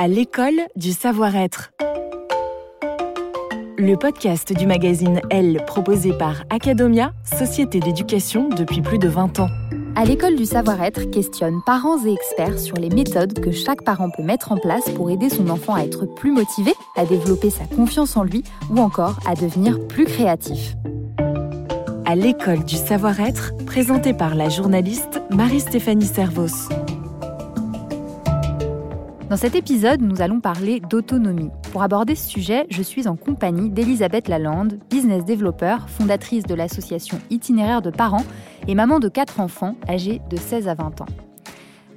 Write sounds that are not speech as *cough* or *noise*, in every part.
À l'école du savoir-être. Le podcast du magazine Elle proposé par Academia, société d'éducation depuis plus de 20 ans. À l'école du savoir-être questionne parents et experts sur les méthodes que chaque parent peut mettre en place pour aider son enfant à être plus motivé, à développer sa confiance en lui ou encore à devenir plus créatif. À l'école du savoir-être, présenté par la journaliste Marie-Stéphanie Servos. Dans cet épisode, nous allons parler d'autonomie. Pour aborder ce sujet, je suis en compagnie d'Elisabeth Lalande, business developer, fondatrice de l'association Itinéraire de parents et maman de quatre enfants âgés de 16 à 20 ans.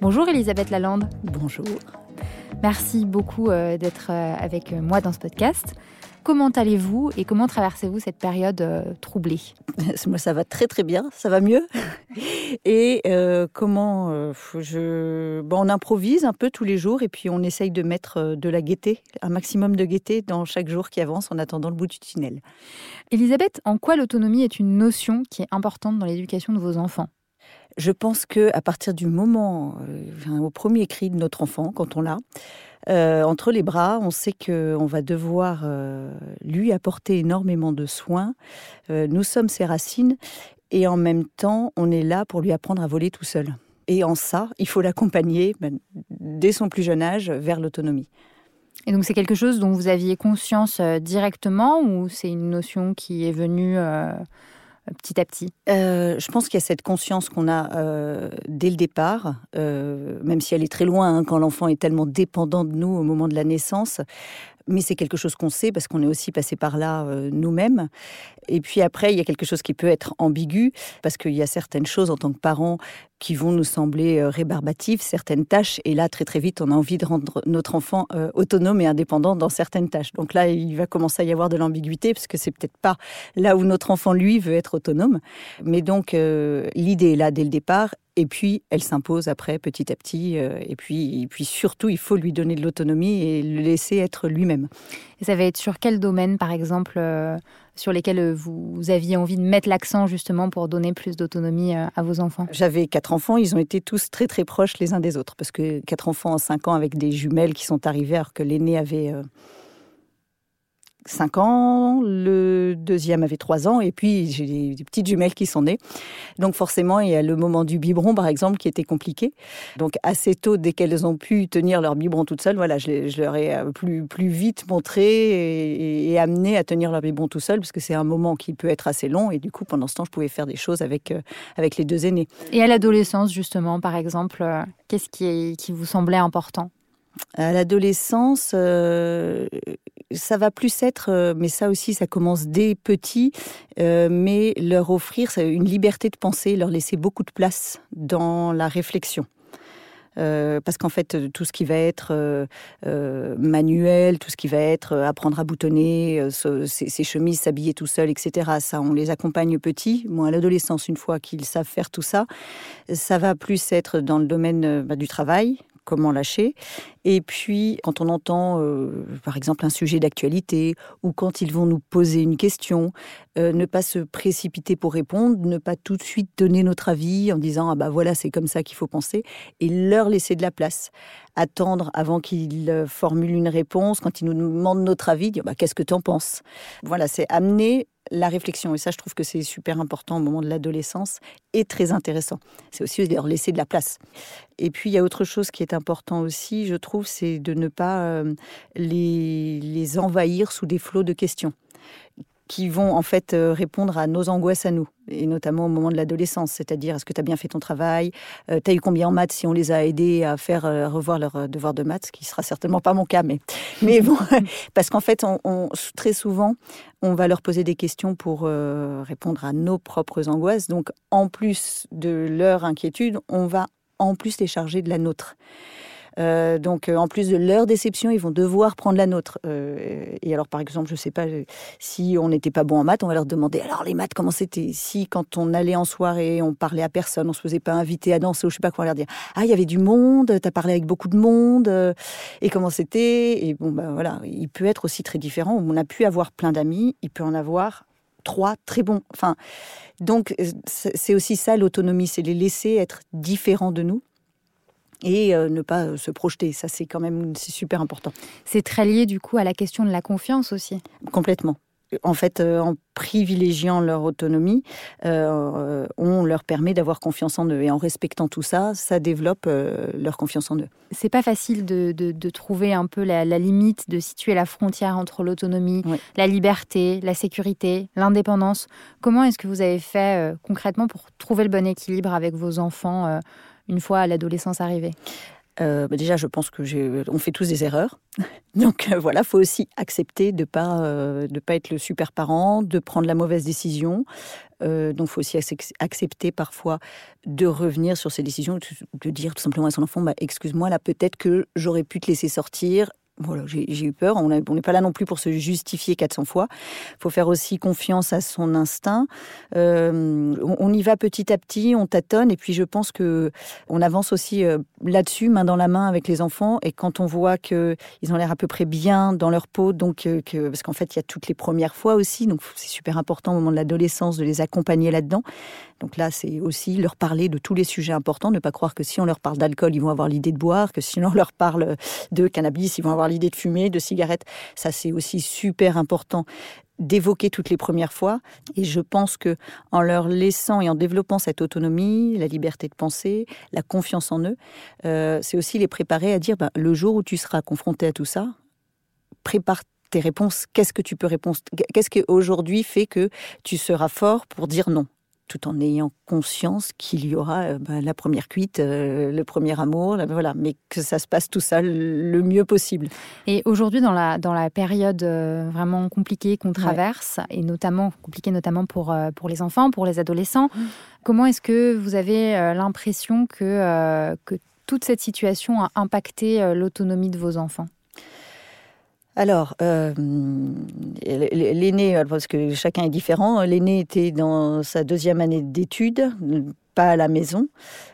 Bonjour Elisabeth Lalande. Bonjour. Merci beaucoup euh, d'être euh, avec moi dans ce podcast. Comment allez-vous et comment traversez-vous cette période euh, troublée? *laughs* Moi, ça va très très bien, ça va mieux? *laughs* Et euh, comment euh, je... bon, On improvise un peu tous les jours et puis on essaye de mettre de la gaieté, un maximum de gaieté dans chaque jour qui avance en attendant le bout du tunnel. Elisabeth, en quoi l'autonomie est une notion qui est importante dans l'éducation de vos enfants? Je pense que à partir du moment, euh, au premier cri de notre enfant, quand on l'a, euh, entre les bras, on sait qu'on va devoir euh, lui apporter énormément de soins. Euh, nous sommes ses racines et en même temps, on est là pour lui apprendre à voler tout seul. Et en ça, il faut l'accompagner ben, dès son plus jeune âge vers l'autonomie. Et donc c'est quelque chose dont vous aviez conscience directement ou c'est une notion qui est venue petit à petit Euh, je pense qu'il y a cette conscience qu'on a euh, dès le départ, euh, même si elle est très loin hein, quand l'enfant est tellement dépendant de nous au moment de la naissance. Mais c'est quelque chose qu'on sait parce qu'on est aussi passé par là nous-mêmes. Et puis après, il y a quelque chose qui peut être ambigu parce qu'il y a certaines choses en tant que parents qui vont nous sembler euh, rébarbatives, certaines tâches. Et là, très très vite, on a envie de rendre notre enfant euh, autonome et indépendant dans certaines tâches. Donc là, il va commencer à y avoir de l'ambiguïté parce que c'est peut-être pas là où notre enfant, lui, veut être autonome. Mais donc, euh, l'idée est là dès le départ. Et puis, elle s'impose après, petit à petit. et, puis, et puis, surtout, il faut lui donner de l'autonomie et le laisser être lui-même. Et ça va être sur quel domaine, par exemple, sur lesquels euh, vous, aviez envie de mettre l'accent justement pour donner plus d'autonomie euh, à vos enfants? J'avais quatre enfants, ils ont été tous très très proches les uns des autres. Parce que quatre enfants en cinq ans avec des jumelles qui sont arrivées alors que l'aîné avait euh, cinq ans, le deuxième avait trois ans, et puis j'ai des, petites jumelles qui sont nées. Donc forcément, il y a le moment du biberon, par exemple, qui était compliqué. Donc assez tôt, dès qu'elles ont pu tenir leur biberon toutes seules, voilà, je, leur ai euh, plus, plus vite montré et, amené à tenir leur biberon tout seul, parce que c'est un moment qui peut être assez long, et du coup, pendant ce temps, je pouvais faire des choses avec, euh, avec les deux aînés. Et à l'adolescence, justement, par exemple, euh, qu'est-ce qui, est- qui vous semblait important? À l'adolescence, euh, ça va plus être, euh, mais ça aussi, ça commence dès petit, euh, mais leur offrir une liberté de penser, leur laisser beaucoup de place dans la réflexion. Parce qu'en fait, tout ce qui va être manuel, tout ce qui va être apprendre à boutonner, se- ses, ses chemises, s'habiller tout seul, etc., ça, on les accompagne petits. Moi, à l'adolescence, une fois qu'ils savent faire tout ça, ça va plus être dans le domaine bah, du travail, comment lâcher. Et puis, quand on entend, euh, par exemple, un sujet d'actualité, ou quand ils vont nous poser une question, euh, ne pas se précipiter pour répondre, ne pas tout de suite donner notre avis en disant ah bah voilà c'est comme ça qu'il faut penser, et leur laisser de la place, attendre avant qu'ils euh, formulent une réponse, quand ils nous demandent notre avis, dire bah qu'est-ce que tu en penses? Voilà, c'est amener la réflexion et ça je trouve que c'est super important au moment de l'adolescence et très intéressant. C'est aussi leur laisser de la place. Et puis il y a autre chose qui est important aussi, je trouve, c'est de ne pas euh, les, les envahir sous des flots de questions. Qui vont en fait euh, répondre à nos angoisses à nous, et notamment au moment de l'adolescence, c'est-à-dire est-ce que tu as bien fait ton travail, euh, tu as eu combien en maths si on les a aidés à faire revoir leur devoir de maths, ce qui sera certainement pas mon cas, mais, *laughs* mais bon, *laughs* parce qu'en fait, on, très souvent, on va leur poser des questions pour répondre à nos propres angoisses, donc en plus de leur inquiétude, on va en plus les charger de la nôtre. Euh, donc, euh, en plus de leur déception, ils vont devoir prendre la nôtre. Euh, et alors, par exemple, je ne sais pas, si on n'était pas bon en maths, on va leur demander alors les maths, comment c'était? Si, quand on allait en soirée, on parlait à personne, on se faisait pas inviter à danser, ou je sais pas quoi, leur dire ah, il y avait du monde, tu as parlé avec beaucoup de monde, et comment c'était? Et bon, ben voilà, il peut être aussi très différent. On a pu avoir plein d'amis, il peut en avoir trois très bons. Enfin, donc, c'est aussi ça l'autonomie, c'est les laisser être différents de nous et euh, ne pas euh, se projeter. Ça, c'est quand même c'est super important. C'est très lié du coup à la question de la confiance aussi. Complètement. En fait, euh, en privilégiant leur autonomie, on leur permet d'avoir confiance en eux. Et en respectant tout ça, ça développe leur confiance en eux. C'est pas facile de, de, trouver un peu la, limite, de situer la frontière entre l'autonomie, la liberté, la sécurité, l'indépendance. Comment est-ce que vous avez fait concrètement pour trouver le bon équilibre avec vos enfants une fois l'adolescence arrivée? Euh, bah déjà, je pense que on fait tous des erreurs. *laughs* Donc euh, voilà, faut aussi accepter de pas euh, de pas être le super parent, de prendre la mauvaise décision. donc faut aussi accepter parfois de revenir sur ces décisions, de dire tout simplement à son enfant, bah, excuse-moi là, peut-être que j'aurais pu te laisser sortir voilà, j'ai eu peur. On n'est pas là non plus pour se justifier 400 fois. Il faut faire aussi confiance à son instinct. Euh, on, y va petit à petit, on tâtonne, et puis je pense que on avance aussi euh, là-dessus, main dans la main avec les enfants. Et quand on voit que ils ont l'air à peu près bien dans leur peau, donc euh, parce qu'en fait il y a toutes les premières fois aussi, donc c'est super important au moment de l'adolescence de les accompagner là-dedans. Donc là, c'est aussi leur parler de tous les sujets importants, ne pas croire que si on leur parle d'alcool, ils vont avoir l'idée de boire, que si on leur parle de cannabis, ils vont avoir l'idée de fumer, de cigarettes. Ça, c'est aussi super important d'évoquer toutes les premières fois. Et je pense que en leur laissant et en développant cette autonomie, la liberté de penser, la confiance en eux, euh, c'est aussi les préparer à dire ben, le jour où tu seras confronté à tout ça, prépare tes réponses. Qu'est-ce que tu peux répondre Qu'est-ce qui aujourd'hui fait que tu seras fort pour dire non? Tout en ayant conscience qu'il y aura euh, bah, la première cuite, euh, le premier amour, voilà, mais que ça se passe tout ça le mieux possible. Et aujourd'hui, dans la, dans la période euh, vraiment compliquée qu'on traverse, et notamment compliquée notamment pour, pour les enfants, pour les adolescents, mmh. comment est-ce que vous avez l'impression que, que toute cette situation a impacté l'autonomie de vos enfants? Alors, euh, l'aîné, parce que chacun est différent, l'aîné était dans sa deuxième année d'études, pas à la maison.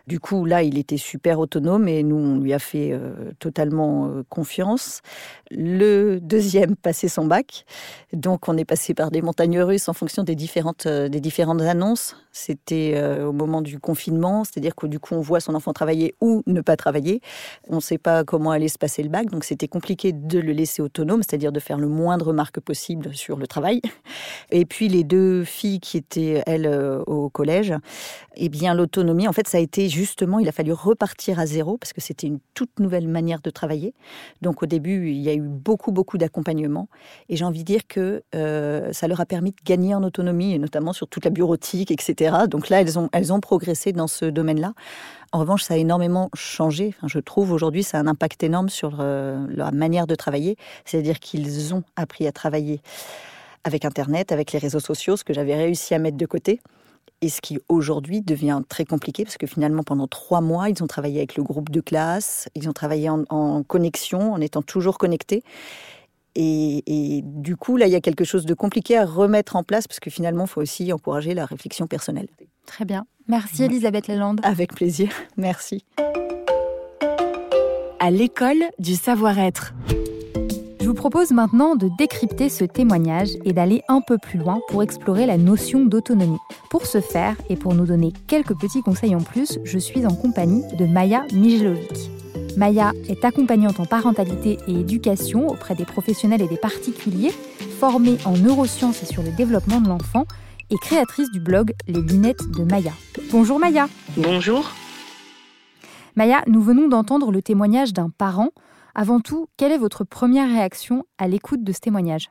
Du coup, là, il était super autonome et nous, on lui a fait euh, totalement euh, confiance. Le deuxième passait son bac. Donc, on est passé par des montagnes russes en fonction des différentes, euh, des différentes annonces. C'était au moment du confinement, c'est-à-dire que du coup, on voit son enfant travailler ou ne pas travailler. On ne sait pas comment allait se passer le bac, donc c'était compliqué de le laisser autonome, c'est-à-dire de faire le moindre marque possible sur le travail. Et puis, les deux filles qui étaient, elles, au collège, eh bien, l'autonomie, en fait, ça a été justement, il a fallu repartir à zéro parce que c'était une toute nouvelle manière de travailler. Donc au début, il y a eu beaucoup, beaucoup d'accompagnement. Et j'ai envie de dire que euh, ça leur a permis de gagner en autonomie, et notamment sur toute la bureautique, etc. Donc là, elles ont, elles ont progressé dans ce domaine-là. En revanche, ça a énormément changé. Je trouve aujourd'hui, ça a un impact énorme sur euh, leur manière de travailler. C'est-à-dire qu'ils ont appris à travailler avec Internet, avec les réseaux sociaux, ce que j'avais réussi à mettre de côté et ce qui aujourd'hui devient très compliqué parce que finalement pendant trois mois ils ont travaillé avec le groupe de classe, ils ont travaillé en, connexion, en étant toujours connectés. Et, du coup, là, il y a quelque chose de compliqué à remettre en place parce que finalement, il faut aussi encourager la réflexion personnelle. Très bien. Merci Elisabeth Lalande. Avec plaisir. *laughs* Merci. À l'école du savoir-être. Je vous propose maintenant de décrypter ce témoignage et d'aller un peu plus loin pour explorer la notion d'autonomie. Pour ce faire et pour nous donner quelques petits conseils en plus, je suis en compagnie de Maya Mijelovic. Maya est accompagnante en parentalité et éducation auprès des professionnels et des particuliers, formée en neurosciences et sur le développement de l'enfant et créatrice du blog Les lunettes de Maya. Bonjour Maya. Bonjour. Maya, nous venons d'entendre le témoignage d'un parent avant tout, quelle est votre première réaction à l'écoute de ce témoignage?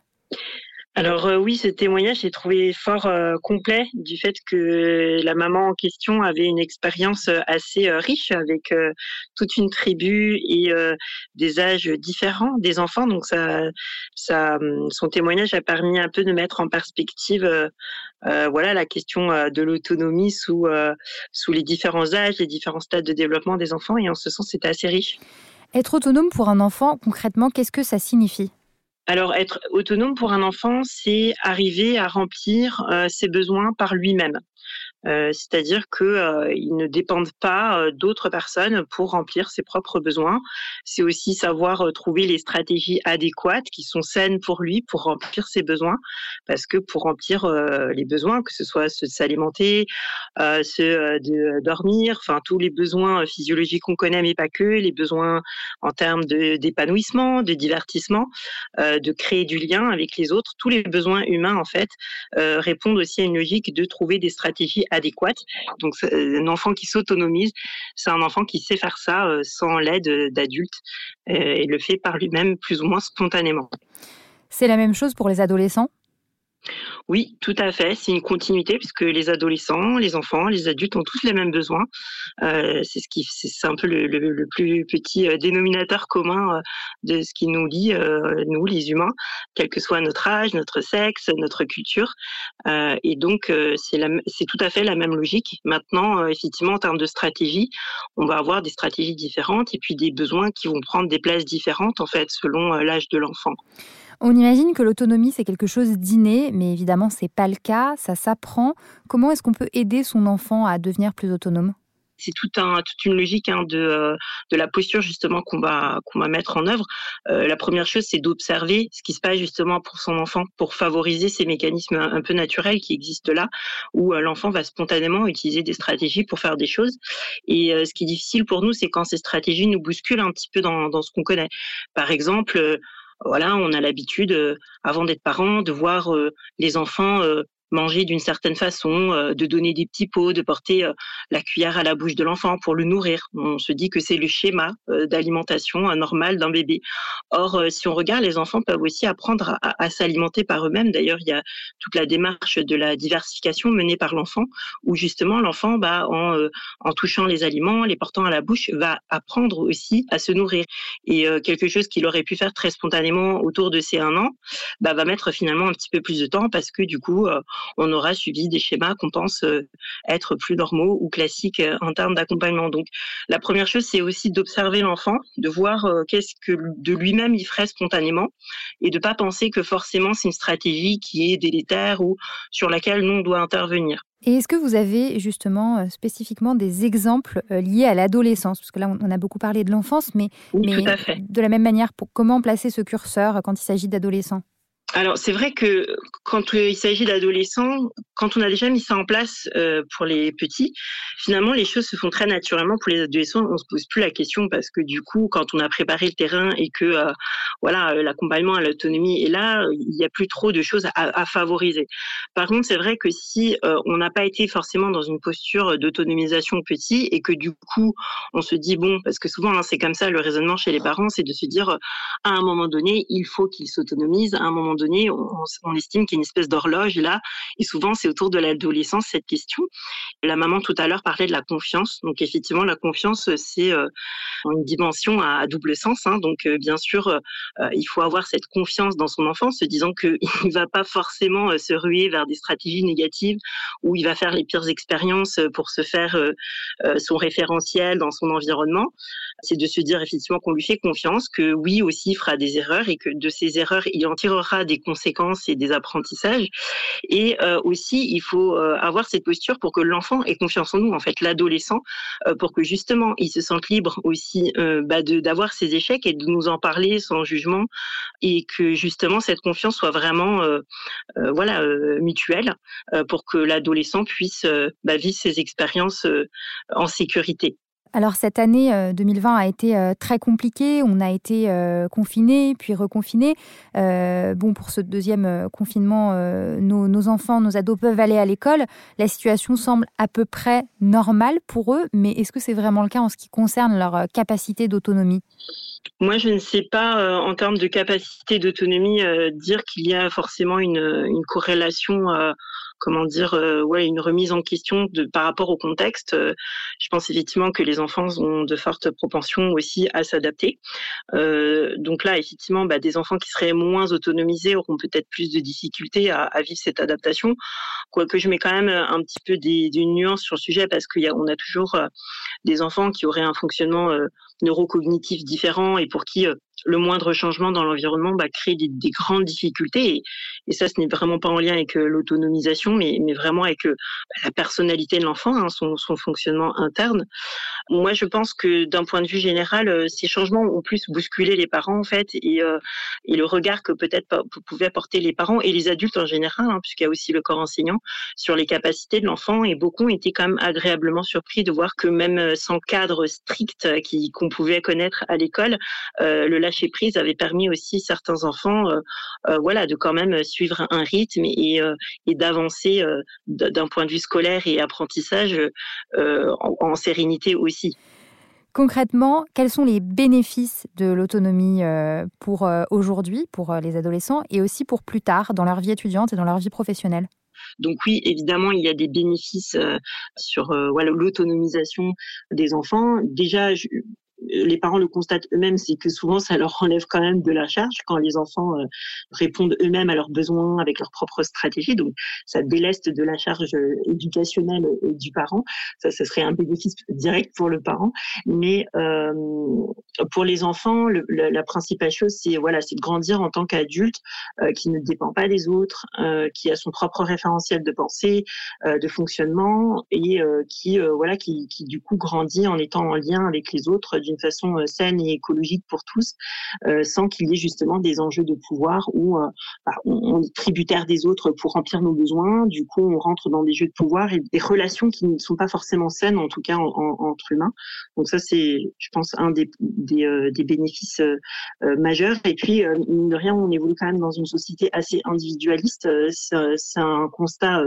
Alors euh, oui, ce témoignage j'ai trouvé fort euh, complet du fait que la maman en question avait une expérience euh, assez riche avec toute une tribu et des âges différents des enfants. Donc ça, hum, son témoignage a permis un peu de mettre en perspective, voilà, la question de l'autonomie sous les différents âges, les différents stades de développement des enfants. Et en ce sens, c'était assez riche. Être autonome pour un enfant, concrètement, qu'est-ce que ça signifie? Alors, être autonome pour un enfant, c'est arriver à remplir euh, ses besoins par lui-même. Euh, c'est-à-dire qu'ils euh, ne dépendent pas euh, d'autres personnes pour remplir ses propres besoins. C'est aussi savoir trouver les stratégies adéquates qui sont saines pour lui pour remplir ses besoins, parce que pour remplir les besoins, que ce soit ceux de s'alimenter, ceux de dormir, enfin tous les besoins physiologiques qu'on connaît, mais pas que, les besoins en termes d'épanouissement, de, divertissement, de créer du lien avec les autres, tous les besoins humains en fait répondent aussi à une logique de trouver des stratégies adéquate. Donc un enfant qui s'autonomise, c'est un enfant qui sait faire ça euh, sans l'aide d'adultes euh, et le fait par lui-même plus ou moins spontanément. C'est la même chose pour les adolescents? Oui, tout à fait. C'est une continuité puisque les adolescents, les enfants, les adultes ont tous les mêmes besoins. Euh, c'est un peu le, plus petit euh, dénominateur commun euh, de ce qui nous lie, nous les humains, quel que soit notre âge, notre sexe, notre culture. et donc c'est c'est tout à fait la même logique. Maintenant, effectivement, en termes de stratégie, on va avoir des stratégies différentes et puis des besoins qui vont prendre des places différentes en fait selon l'âge de l'enfant. On imagine que l'autonomie, c'est quelque chose d'inné, mais évidemment, ce n'est pas le cas, ça s'apprend. Comment est-ce qu'on peut aider son enfant à devenir plus autonome? C'est tout un, toute une logique hein, de, euh, de la posture justement qu'on va qu'on va mettre en œuvre. Euh, la première chose, c'est d'observer ce qui se passe justement pour son enfant, pour favoriser ces mécanismes un, peu naturels qui existent là, où euh, l'enfant va spontanément utiliser des stratégies pour faire des choses. Et ce qui est difficile pour nous, c'est quand ces stratégies nous bousculent un petit peu dans, dans ce qu'on connaît. Par exemple voilà, on a l'habitude, euh, avant d'être parent, de voir euh, les enfants euh, manger d'une certaine façon, euh, de donner des petits pots, de porter euh, la cuillère à la bouche de l'enfant pour le nourrir. On se dit que c'est le schéma euh, d'alimentation normal d'un bébé. Or, si on regarde, les enfants peuvent aussi apprendre à, s'alimenter par eux-mêmes. D'ailleurs, il y a toute la démarche de la diversification menée par l'enfant, où justement l'enfant, bah, en, en touchant les aliments, les portant à la bouche, va apprendre aussi à se nourrir. Et quelque chose qu'il aurait pu faire très spontanément autour de ses un an, bah, va mettre finalement un petit peu plus de temps parce que du coup, on aura suivi des schémas qu'on pense euh, être plus normaux ou classiques euh, en termes d'accompagnement. Donc, la première chose, c'est aussi d'observer l'enfant, de voir euh, qu'est-ce que de lui-même il ferait spontanément et de pas penser que forcément c'est une stratégie qui est délétère ou sur laquelle nous on doit intervenir. Et est-ce que vous avez justement spécifiquement des exemples liés à l'adolescence? Parce que là, on a beaucoup parlé de l'enfance, mais, mais de la même manière, pour comment placer ce curseur quand il s'agit d'adolescents? Alors c'est vrai que quand il s'agit d'adolescents, quand on a déjà mis ça en place euh, pour les petits, finalement les choses se font très naturellement. Pour les adolescents, on se pose plus la question parce que du coup, quand on a préparé le terrain et que euh, voilà euh, l'accompagnement à l'autonomie est là, il n'y a plus trop de choses à, favoriser. Par contre, c'est vrai que si on n'a pas été forcément dans une posture d'autonomisation petit et que du coup on se dit bon, parce que souvent hein, c'est comme ça le raisonnement chez les parents, c'est de se dire à un moment donné il faut qu'ils s'autonomisent, à un moment donné on, estime qu'il y a une espèce d'horloge là, et souvent c'est autour de l'adolescence cette question. La maman tout à l'heure parlait de la confiance, donc effectivement la confiance c'est euh, une dimension à, double sens, hein. donc euh, bien sûr euh, il faut avoir cette confiance dans son enfant, se disant qu'il *laughs* ne va pas forcément se ruer vers des stratégies négatives où il va faire les pires expériences pour se faire son référentiel dans son environnement. C'est de se dire effectivement qu'on lui fait confiance, que oui aussi il fera des erreurs et que de ces erreurs il en tirera des conséquences et des apprentissages. Et euh, aussi, il faut euh, avoir cette posture pour que l'enfant ait confiance en nous, en fait, l'adolescent, euh, pour que justement il se sente libre aussi bah, d'avoir ses échecs et de nous en parler sans jugement, et que justement cette confiance soit vraiment voilà mutuelle pour que l'adolescent puisse bah, vivre ses expériences en sécurité. Alors cette année 2020 euh, a été euh, très compliquée. On a été euh, confinés, puis reconfinés. bon, pour ce deuxième confinement, nos, enfants, nos ados peuvent aller à l'école. La situation semble à peu près normale pour eux, mais est-ce que c'est vraiment le cas en ce qui concerne leur capacité d'autonomie? Moi, je ne sais pas, en termes de capacité d'autonomie, dire qu'il y a forcément une, une corrélation comment dire, euh, ouais, une remise en question de, par rapport au contexte. Euh, je pense effectivement que les enfants ont de fortes propensions aussi à s'adapter. Euh, donc là, effectivement, bah, des enfants qui seraient moins autonomisés auront peut-être plus de difficultés à, vivre cette adaptation. Quoique je mets quand même un petit peu des, des nuances sur le sujet parce qu'on a, a toujours des enfants qui auraient un fonctionnement neurocognitif différent et pour qui le moindre changement dans l'environnement bah, crée des, des, grandes difficultés. Et, ça, ce n'est vraiment pas en lien avec euh, l'autonomisation, mais, vraiment avec euh, bah, la personnalité de l'enfant, hein, son, fonctionnement interne. Moi, je pense que d'un point de vue général, euh, ces changements ont plus bousculé les parents, en fait, et, et le regard que peut-être pouvaient apporter les parents et les adultes en général, hein, puisqu'il y a aussi le corps enseignant, sur les capacités de l'enfant. Et beaucoup ont été quand même agréablement surpris de voir que même sans cadre strict qu'on pouvait connaître à l'école, le lâcher prise avait permis aussi certains enfants, euh, euh, voilà, de quand même suivre un rythme et, euh, d'avancer d'un point de vue scolaire et apprentissage en, sérénité aussi. Concrètement, quels sont les bénéfices de l'autonomie pour aujourd'hui, pour les adolescents, et aussi pour plus tard, dans leur vie étudiante et dans leur vie professionnelle? Donc oui, évidemment, il y a des bénéfices sur voilà l'autonomisation des enfants. Déjà, les parents le constatent eux-mêmes, c'est que souvent ça leur enlève quand même de la charge quand les enfants euh, répondent eux-mêmes à leurs besoins avec leur propre stratégie. Donc ça déleste de la charge euh, éducationnelle euh, du parent. Ça, ce serait un bénéfice direct pour le parent. Mais pour les enfants, la, principale chose, c'est voilà, c'est de grandir en tant qu'adulte qui ne dépend pas des autres, qui a son propre référentiel de pensée, de fonctionnement et qui voilà, qui, qui du coup grandit en étant en lien avec les autres d'une façon euh, saine et écologique pour tous, euh, sans qu'il y ait justement des enjeux de pouvoir où euh, bah, on, est tributaire des autres pour remplir nos besoins. Du coup, on rentre dans des jeux de pouvoir et des relations qui ne sont pas forcément saines, en tout cas entre humains. Donc ça, c'est, je pense, un des, des, bénéfices majeurs. Et puis, mine de rien, on évolue quand même dans une société assez individualiste. c'est un constat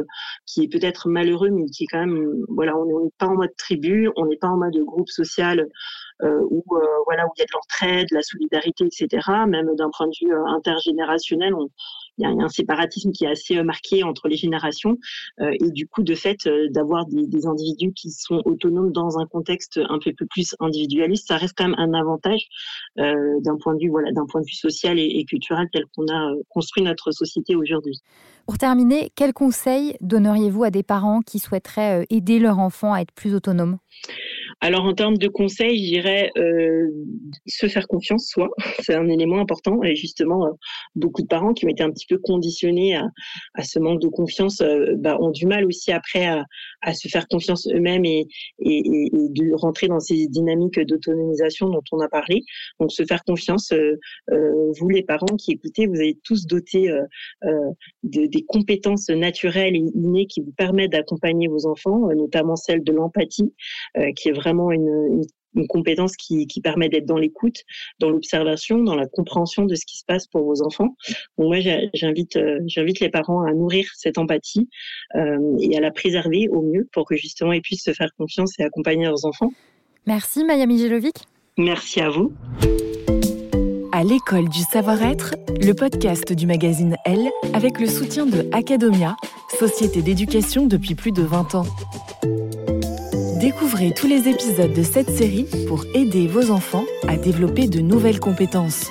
qui est peut-être malheureux, mais qui est quand même, voilà, on n'est pas en mode tribu, on n'est pas en mode groupe social où euh, voilà où il y a de l'entraide, de la solidarité, etc. Même d'un point de vue euh, intergénérationnel, il y, a un séparatisme qui est assez marqué entre les générations et du coup de fait d'avoir des, individus qui sont autonomes dans un contexte un peu plus individualiste, ça reste quand même un avantage d'un point de vue voilà point de vue social et, et culturel tel qu'on a construit notre société aujourd'hui. Pour terminer, quels conseils donneriez-vous à des parents qui souhaiteraient aider leur enfant à être plus autonome alors en termes de conseils, je dirais euh, se faire confiance, soit *laughs* c'est un élément important. Et justement, euh, beaucoup de parents qui ont été un petit peu conditionnés à, ce manque de confiance euh, bah, ont du mal aussi après à, se faire confiance eux-mêmes et, de rentrer dans ces dynamiques d'autonomisation dont on a parlé. Donc se faire confiance, euh, vous les parents qui écoutez, vous avez tous doté de, des compétences naturelles et innées qui vous permettent d'accompagner vos enfants, notamment celle de l'empathie, qui est vraiment vraiment une, compétence qui, permet d'être dans l'écoute, dans l'observation, dans la compréhension de ce qui se passe pour vos enfants. Donc moi, j'invite, euh, j'invite les parents à nourrir cette empathie euh, et à la préserver au mieux pour que justement ils puissent se faire confiance et accompagner leurs enfants. Merci Maya Mijelovic. Merci à vous. À l'école du savoir-être, le podcast du magazine Elle avec le soutien de Academia, société d'éducation depuis plus de 20 ans. Découvrez tous les épisodes de cette série pour aider vos enfants à développer de nouvelles compétences.